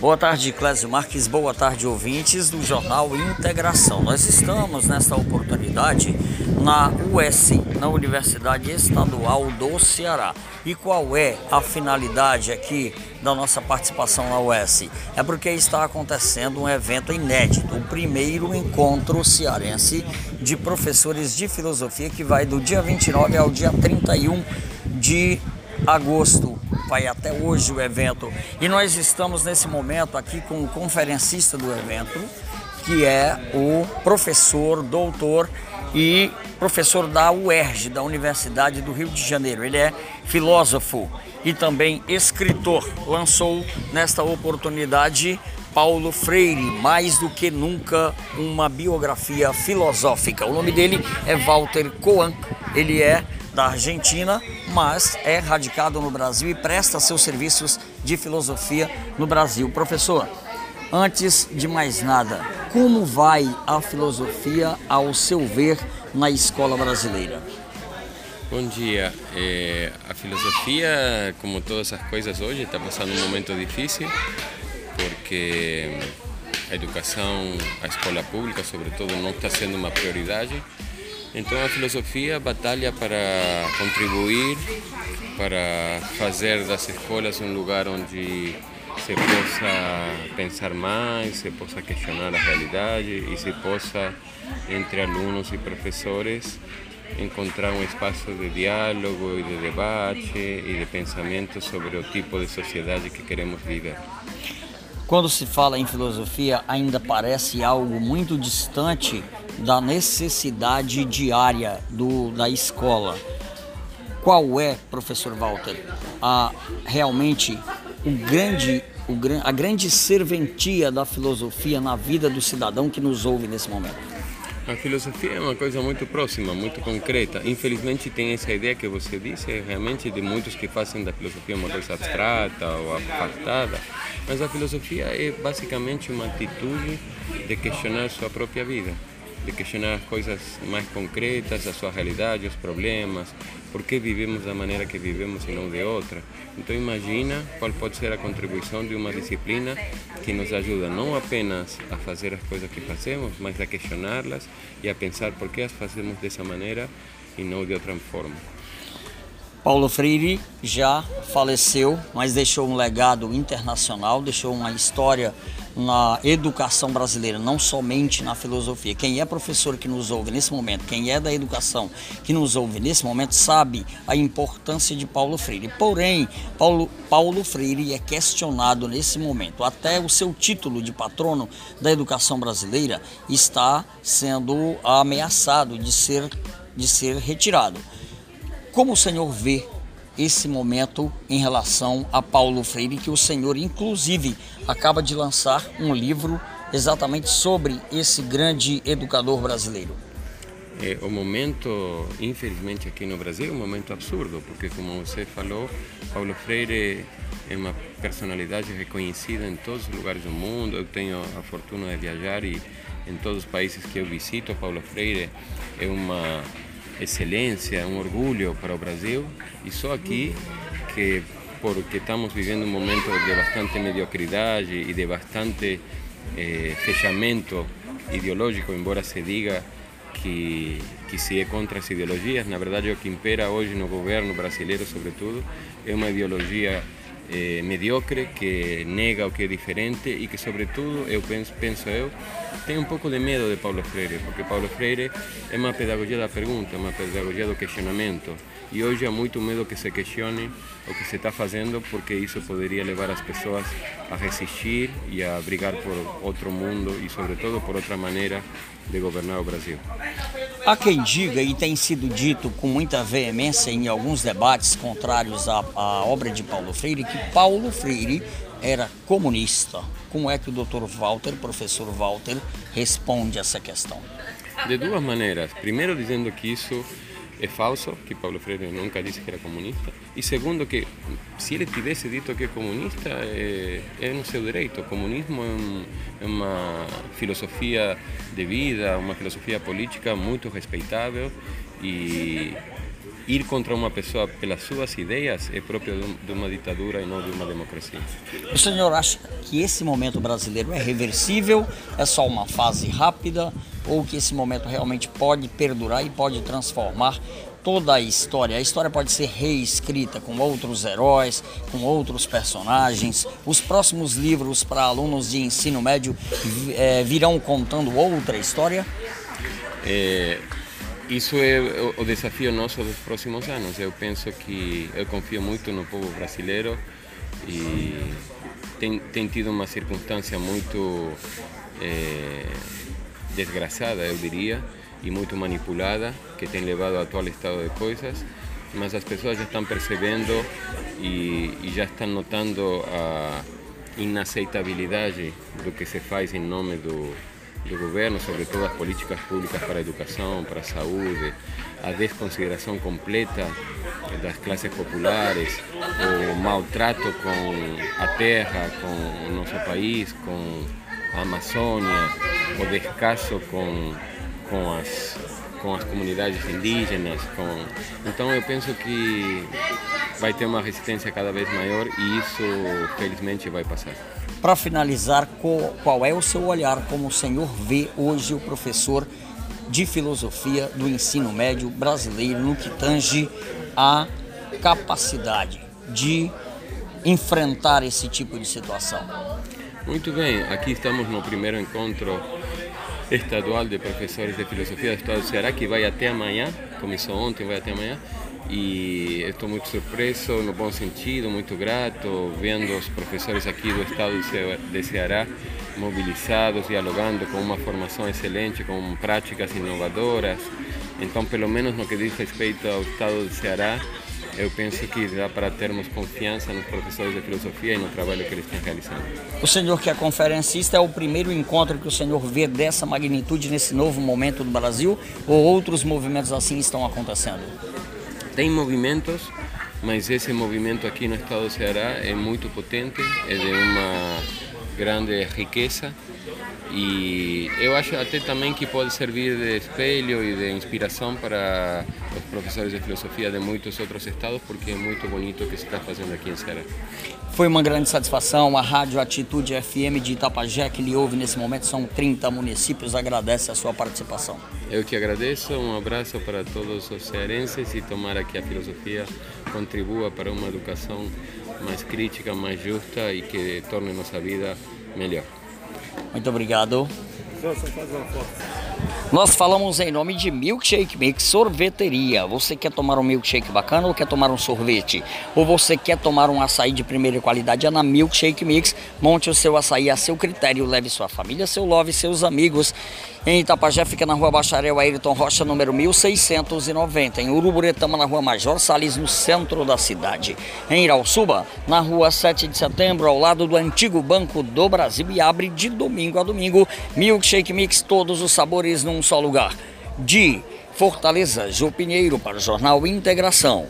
Boa tarde, Clésio Marques. Boa tarde, ouvintes do Jornal Integração. Nós estamos nesta oportunidade na US, na Universidade Estadual do Ceará. E qual é a finalidade aqui da nossa participação na US? É porque está acontecendo um evento inédito, o primeiro encontro cearense de professores de filosofia que vai do dia 29 ao dia 31 de agosto vai até hoje o evento. E nós estamos nesse momento aqui com o conferencista do evento, que é o professor, doutor e professor da UERJ, da Universidade do Rio de Janeiro. Ele é filósofo e também escritor. Lançou nesta oportunidade Paulo Freire, mais do que nunca uma biografia filosófica. O nome dele é Walter Coan. Ele é da Argentina, mas é radicado no Brasil e presta seus serviços de filosofia no Brasil. Professor, antes de mais nada, como vai a filosofia ao seu ver na escola brasileira? Bom dia. É, a filosofia, como todas as coisas hoje, está passando um momento difícil porque a educação, a escola pública, sobretudo, não está sendo uma prioridade. Então a filosofia batalha para contribuir, para fazer das escolas um lugar onde se possa pensar mais, se possa questionar a realidade e se possa, entre alunos e professores, encontrar um espaço de diálogo e de debate e de pensamento sobre o tipo de sociedade que queremos viver. Quando se fala em filosofia, ainda parece algo muito distante da necessidade diária do, da escola. Qual é, professor Walter, a, realmente o grande, o, a grande serventia da filosofia na vida do cidadão que nos ouve nesse momento? A filosofia é uma coisa muito próxima, muito concreta. Infelizmente tem essa ideia que você disse, realmente de muitos que fazem da filosofia uma coisa abstrata ou apartada, mas a filosofia é basicamente uma atitude de questionar sua própria vida de questionar as coisas mais concretas, a sua realidade, os problemas, por que vivemos da maneira que vivemos e não de outra. Então imagina qual pode ser a contribuição de uma disciplina que nos ajuda não apenas a fazer as coisas que fazemos, mas a questioná-las e a pensar por que as fazemos dessa maneira e não de outra forma. Paulo Freire já faleceu, mas deixou um legado internacional, deixou uma história na educação brasileira, não somente na filosofia. Quem é professor que nos ouve nesse momento, quem é da educação que nos ouve nesse momento, sabe a importância de Paulo Freire. Porém, Paulo, Paulo Freire é questionado nesse momento. Até o seu título de patrono da educação brasileira está sendo ameaçado de ser, de ser retirado. Como o senhor vê esse momento em relação a Paulo Freire, que o senhor, inclusive, acaba de lançar um livro exatamente sobre esse grande educador brasileiro? É, o momento, infelizmente, aqui no Brasil é um momento absurdo, porque, como você falou, Paulo Freire é uma personalidade reconhecida em todos os lugares do mundo. Eu tenho a fortuna de viajar e em todos os países que eu visito, Paulo Freire é uma excelência, um orgulho para o Brasil. E só aqui que porque estamos vivendo um momento de bastante mediocridade e de bastante eh, fechamento ideológico, embora se diga que, que se é contra as ideologias, na verdade o que impera hoje no governo brasileiro, sobretudo, é uma ideologia eh, mediocre que nega o que é diferente e que, sobretudo, eu penso, penso eu, tem um pouco de medo de Paulo Freire, porque Paulo Freire é uma pedagogia da pergunta, uma pedagogia do questionamento. E hoje há muito medo que se questione o que se está fazendo, porque isso poderia levar as pessoas a resistir e a brigar por outro mundo e, sobretudo, por outra maneira de governar o Brasil. Há quem diga, e tem sido dito com muita veemência em alguns debates contrários à, à obra de Paulo Freire, que Paulo Freire era comunista. Como é que o Dr. Walter, professor Walter, responde a essa questão? De duas maneiras. Primeiro, dizendo que isso é falso, que Paulo Freire nunca disse que era comunista. E segundo, que se ele tivesse dito que é comunista, é, é no seu direito. O comunismo é, uma filosofia de vida, uma filosofia política muito respeitável E ir contra uma pessoa pelas suas ideias é próprio de uma ditadura e não de uma democracia. O senhor acha que esse momento brasileiro é reversível, é só uma fase rápida, ou que esse momento realmente pode perdurar e pode transformar toda a história. A história pode ser reescrita com outros heróis, com outros personagens. Os próximos livros para alunos de ensino médio é, virão contando outra história? É, isso é o, desafio nosso dos próximos anos. Eu penso que eu confio muito no povo brasileiro e tem, tem tido uma circunstância muito é, desgraçada, eu diria e muito manipulada, que tem levado ao atual estado de coisas, mas as pessoas já estão percebendo e, e já estão notando a inaceitabilidade do que se faz em nome do, do governo, sobretudo as políticas públicas para a educação, para a saúde, a desconsideração completa das classes populares, o maltrato com a terra, com o nosso país, com a Amazônia, o descaso com com as, com as comunidades indígenas. Com... Então eu penso que vai ter uma resistência cada vez maior e isso felizmente vai passar. Para finalizar, qual é o seu olhar como o senhor vê hoje o professor de filosofia do ensino médio brasileiro no que tange a capacidade de enfrentar esse tipo de situação? Muito bem, aqui estamos no primeiro encontro estadual de professores de filosofia do estado do Ceará, que vai até amanhã, começou ontem, vai até amanhã. E estou muito surpreso, no bom sentido, muito grato, vendo os professores aqui do estado de Ceará mobilizados, dialogando com uma formação excelente, com práticas inovadoras. Então, pelo menos no que diz respeito ao estado do Ceará, eu penso que dá para termos confiança nos professores de filosofia e no trabalho que eles têm realizado. O senhor que é conferencista é o primeiro encontro que o senhor vê dessa magnitude nesse novo momento do Brasil ou outros movimentos assim estão acontecendo? Tem movimentos, mas esse movimento aqui no estado do Ceará é muito potente, é de uma grande riqueza e eu acho até também que pode servir de espelho e de inspiração para os professores de filosofia de muitos outros estados, porque é muito bonito o que se está fazendo aqui em Ceará. Foi uma grande satisfação. A Rádio Atitude FM de Itapajé, que lhe ouve nesse momento, são 30 municípios, agradece a sua participação. Eu que agradeço, um abraço para todos os cearenses e tomara que a filosofia contribua para uma educação mais crítica, mais justa e que torne nossa vida melhor. Muito obrigado. Nós falamos em nome de Milkshake Mix Sorveteria. Você quer tomar um milkshake bacana ou quer tomar um sorvete? Ou você quer tomar um açaí de primeira qualidade? É na Milkshake Mix. Monte o seu açaí a seu critério. Leve sua família, seu love, seus amigos. Em Itapajé fica na rua Bacharel Ayrton Rocha, número 1690. Em Uruburetama, na rua Major Salles, no centro da cidade. Em Irauçuba, na rua 7 de setembro, ao lado do antigo Banco do Brasil. E abre de domingo a domingo. Milkshake Mix, todos os sabores num só lugar. De Fortaleza, Jô Pinheiro, para o Jornal Integração.